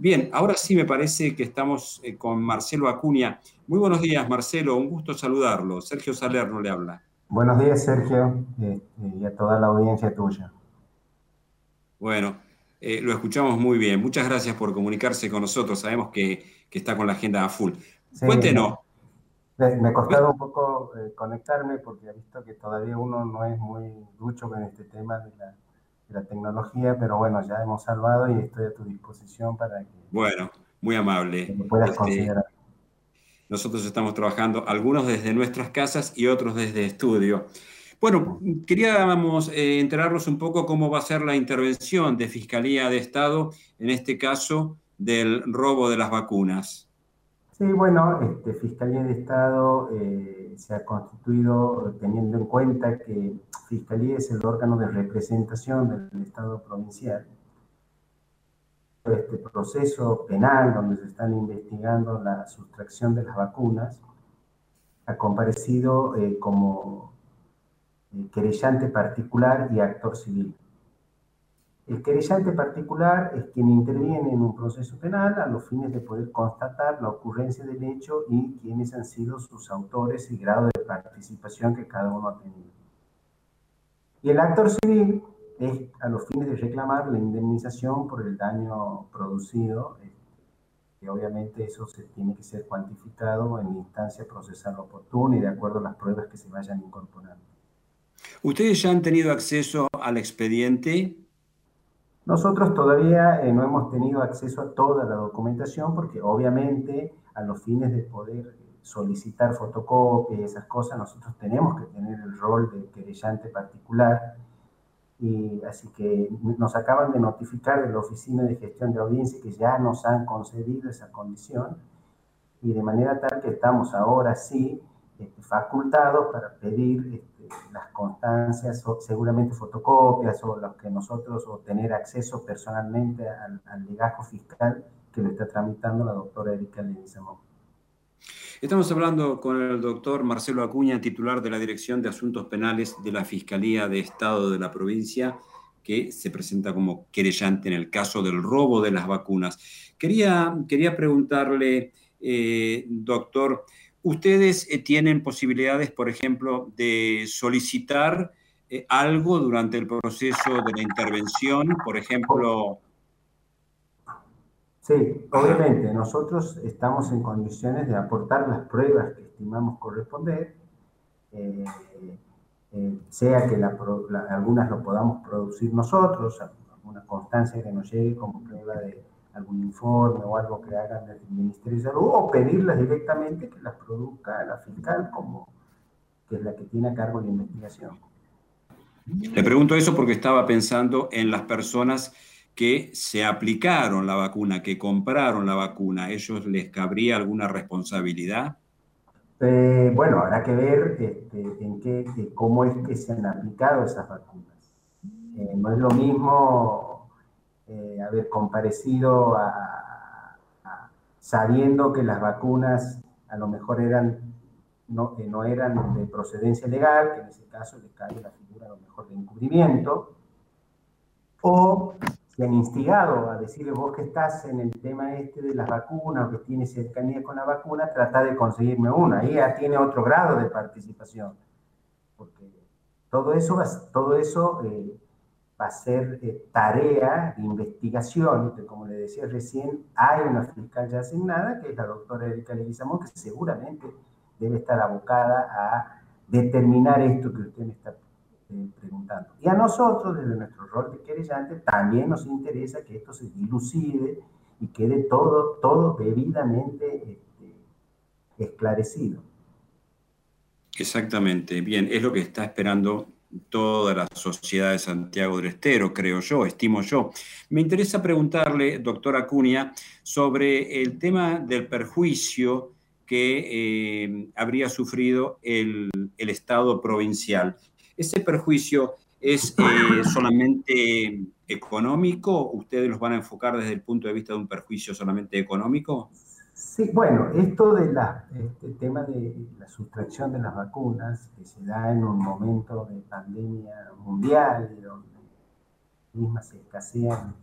Bien, ahora sí me parece que estamos eh, con Marcelo Acuña. Muy buenos días, Marcelo, un gusto saludarlo. Sergio Salerno le habla. Buenos días, Sergio, este, y a toda la audiencia tuya. Bueno, eh, lo escuchamos muy bien. Muchas gracias por comunicarse con nosotros. Sabemos que, está con la agenda a full. Cuéntenos. Me, ha costado un poco eh, conectarme porque he visto que todavía uno no es muy ducho con este tema de la la tecnología, pero bueno, ya hemos salvado y estoy a tu disposición para que... Bueno, muy amable. puedas este, considerar. Nosotros estamos trabajando, algunos desde nuestras casas y otros desde estudio. Bueno, queríamos eh, enterarnos un poco cómo va a ser la intervención de Fiscalía de Estado, en este caso del robo de las vacunas. Sí, bueno, este, Fiscalía de Estado eh, se ha constituido teniendo en cuenta que Fiscalía es el órgano de representación del Estado provincial. Este proceso penal donde se están investigando la sustracción de las vacunas ha comparecido eh, como eh, querellante particular y actor civil. El querellante particular es quien interviene en un proceso penal a los fines de poder constatar la ocurrencia del hecho y quiénes han sido sus autores y grado de participación que cada uno ha tenido. Y el actor civil es a los fines de reclamar la indemnización por el daño producido, que obviamente eso se tiene que ser cuantificado en la instancia procesal oportuna y de acuerdo a las pruebas que se vayan incorporando. ¿Ustedes ya han tenido acceso al expediente nosotros todavía eh, no hemos tenido acceso a toda la documentación porque obviamente a los fines de poder solicitar fotocopias y esas cosas, nosotros tenemos que tener el rol de querellante particular. Y así que nos acaban de notificar de la Oficina de Gestión de Audiencia que ya nos han concedido esa condición y de manera tal que estamos ahora sí este, facultados para pedir este, las constancias, o seguramente fotocopias o los que nosotros, o tener acceso personalmente al, al legajo fiscal que lo está tramitando la doctora Erika Leguizamón. Estamos hablando con el doctor Marcelo Acuña, titular de la Dirección de Asuntos Penales de la Fiscalía de Estado de la provincia, que se presenta como querellante en el caso del robo de las vacunas. Quería, quería preguntarle, eh, doctor, ustedes eh, tienen posibilidades, por ejemplo, de solicitar eh, algo durante el proceso de la intervención, por ejemplo. Sí, obviamente, nosotros estamos en condiciones de aportar las pruebas que estimamos corresponder, eh, sea que algunas lo podamos producir nosotros, alguna constancia que nos llegue como prueba de algún informe o algo que hagan desde el Ministerio de Salud o pedirlas directamente que las produzca la fiscal como que es la que tiene a cargo la investigación. Le pregunto eso porque estaba pensando en las personas que se aplicaron la vacuna, que compraron la vacuna. ¿Ellos les cabría alguna responsabilidad? Eh, bueno, habrá que ver este, en qué, cómo es que se han aplicado esas vacunas. Eh, no es lo mismo eh, haber comparecido sabiendo que las vacunas a lo mejor eran no, no eran de procedencia legal, que en ese caso le cae la figura a lo mejor de encubrimiento, o se han instigado a decirle vos que estás en el tema este de las vacunas o que tienes cercanía con la vacuna, trata de conseguirme una. Ahí ya tiene otro grado de participación. Porque todo eso, todo eso eh, va a ser eh, tarea de investigación, que como le decía recién, hay una fiscal ya asignada, que es la doctora Erika Leguizamón, que seguramente debe estar abocada a determinar esto que usted me está eh, preguntando. Y a nosotros, desde nuestro rol de querellante, también nos interesa que esto se dilucide y quede todo, todo debidamente este, esclarecido. Exactamente, bien, es lo que está esperando toda la sociedad de Santiago del Estero, creo yo, estimo yo. Me interesa preguntarle, doctora Acuña, sobre el tema del perjuicio que eh, habría sufrido el, Estado provincial. ¿Ese perjuicio es eh, solamente económico? ¿Ustedes los van a enfocar desde el punto de vista de un perjuicio solamente económico? Sí, bueno, esto de la, este tema de la sustracción de las vacunas, que se da en un momento de pandemia mundial donde mismas se escasean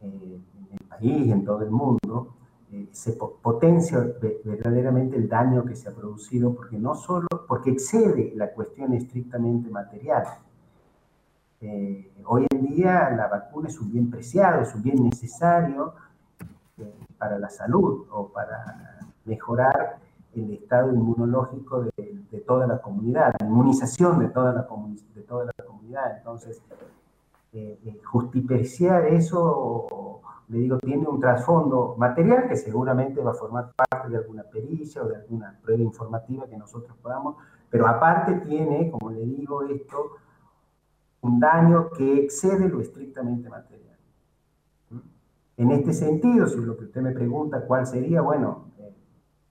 eh, en el país país y en todo el mundo, eh, se potencia verdaderamente el daño que se ha producido, porque no solo, porque excede la cuestión estrictamente material. Eh, hoy en día la vacuna es un bien preciado, es un bien necesario eh, para la salud o para mejorar el estado inmunológico de, toda la comunidad, la inmunización de toda la, de toda la comunidad. Entonces, eh, justipreciar eso le digo, tiene un trasfondo material que seguramente va a formar parte de alguna pericia o de alguna prueba informativa que nosotros podamos, pero aparte tiene, como le digo, esto, un daño que excede lo estrictamente material. En este sentido, si lo que usted me pregunta cuál sería, bueno, eh,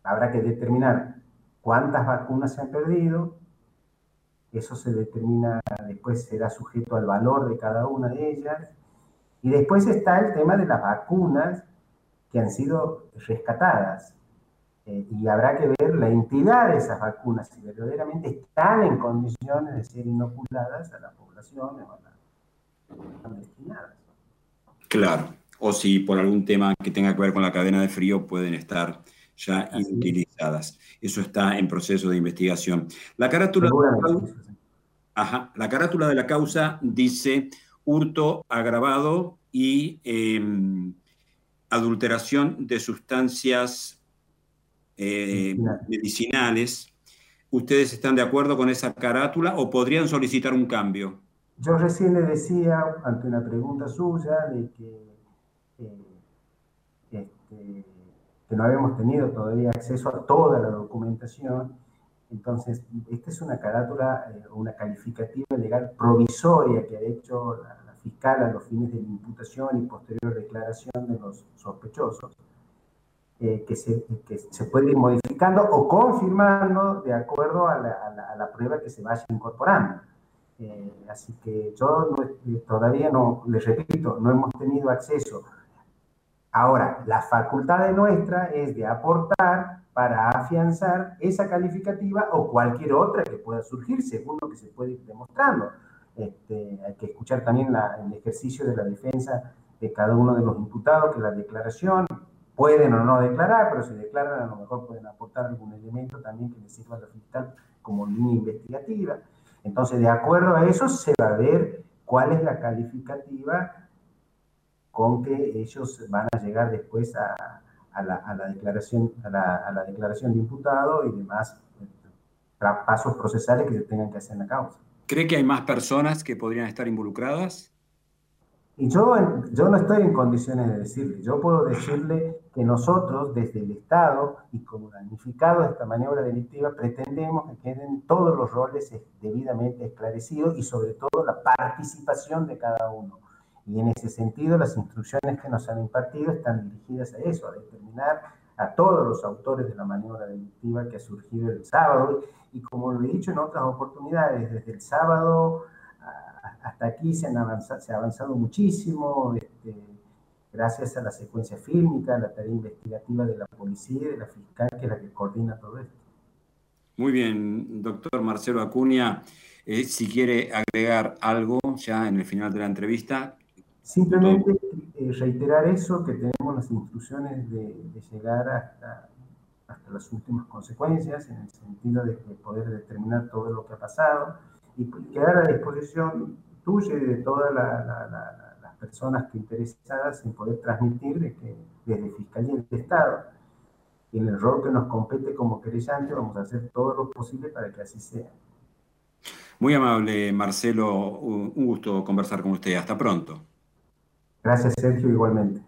habrá que determinar cuántas vacunas se han perdido, eso se determina, después será sujeto al valor de cada una de ellas, y después está el tema de las vacunas que han sido rescatadas. Eh, y habrá que ver la entidad de esas vacunas, si verdaderamente están en condiciones de ser inoculadas a la población o a las destinadas. Claro, o si por algún tema que tenga que ver con la cadena de frío pueden estar ya utilizadas. Eso está en proceso de investigación. La carátula, Ajá, la carátula de la causa dice hurto agravado y em, adulteración de sustancias eh, medicinales. ¿Ustedes están de acuerdo con esa carátula o podrían solicitar un cambio? Yo recién le decía, ante una pregunta suya, de que, eh, este, que no habíamos tenido todavía acceso a toda la documentación entonces, esta es una carátula, eh, una calificativa legal provisoria que ha hecho la, fiscal a los fines de la imputación y posterior declaración de los sospechosos, eh, que, se, que, se, puede ir modificando o confirmando de acuerdo a la, a la, prueba que se vaya incorporando. Eh, así que yo todavía no, les repito, no hemos tenido acceso. Ahora, la facultad de nuestra es de aportar para afianzar esa calificativa o cualquier otra que pueda surgir según lo que se puede ir demostrando. Este, hay que escuchar también el ejercicio de la defensa de cada uno de los imputados, que la declaración pueden o no declarar, pero si declaran a lo mejor pueden aportar algún elemento también que les sirva a la fiscal como línea investigativa. Entonces, de acuerdo a eso, se va a ver cuál es la calificativa con que ellos van a llegar después a, a la, declaración, a la, declaración de imputado y demás eh, pasos procesales que se tengan que hacer en la causa. ¿Cree que hay más personas que podrían estar involucradas? Y yo, yo no estoy en condiciones de decirle. Yo puedo decirle que nosotros, desde el Estado y como damnificados de esta maniobra delictiva, pretendemos que queden todos los roles debidamente esclarecidos y sobre todo la participación de cada uno. Y en ese sentido, las instrucciones que nos han impartido están dirigidas a eso, a determinar a todos los autores de la maniobra delictiva que ha surgido el sábado. Y como lo he dicho en otras oportunidades, desde el sábado hasta aquí se, han avanzado, ha avanzado muchísimo, este, gracias a la secuencia fílmica, a la tarea investigativa de la policía y de la fiscal, que es la que coordina todo esto. Muy bien, doctor Marcelo Acuña. Eh, si quiere agregar algo ya en el final de la entrevista, Simplemente eh, reiterar eso, que tenemos las instrucciones de, llegar hasta, hasta, las últimas consecuencias, en el sentido de, poder determinar todo lo que ha pasado y quedar a disposición tuya y de todas las personas que interesadas en poder transmitir de que desde Fiscalía del Estado y en el rol que nos compete como querellante vamos a hacer todo lo posible para que así sea. Muy amable, Marcelo. Un gusto conversar con usted. Hasta pronto. Gracias, Sergio, igualmente.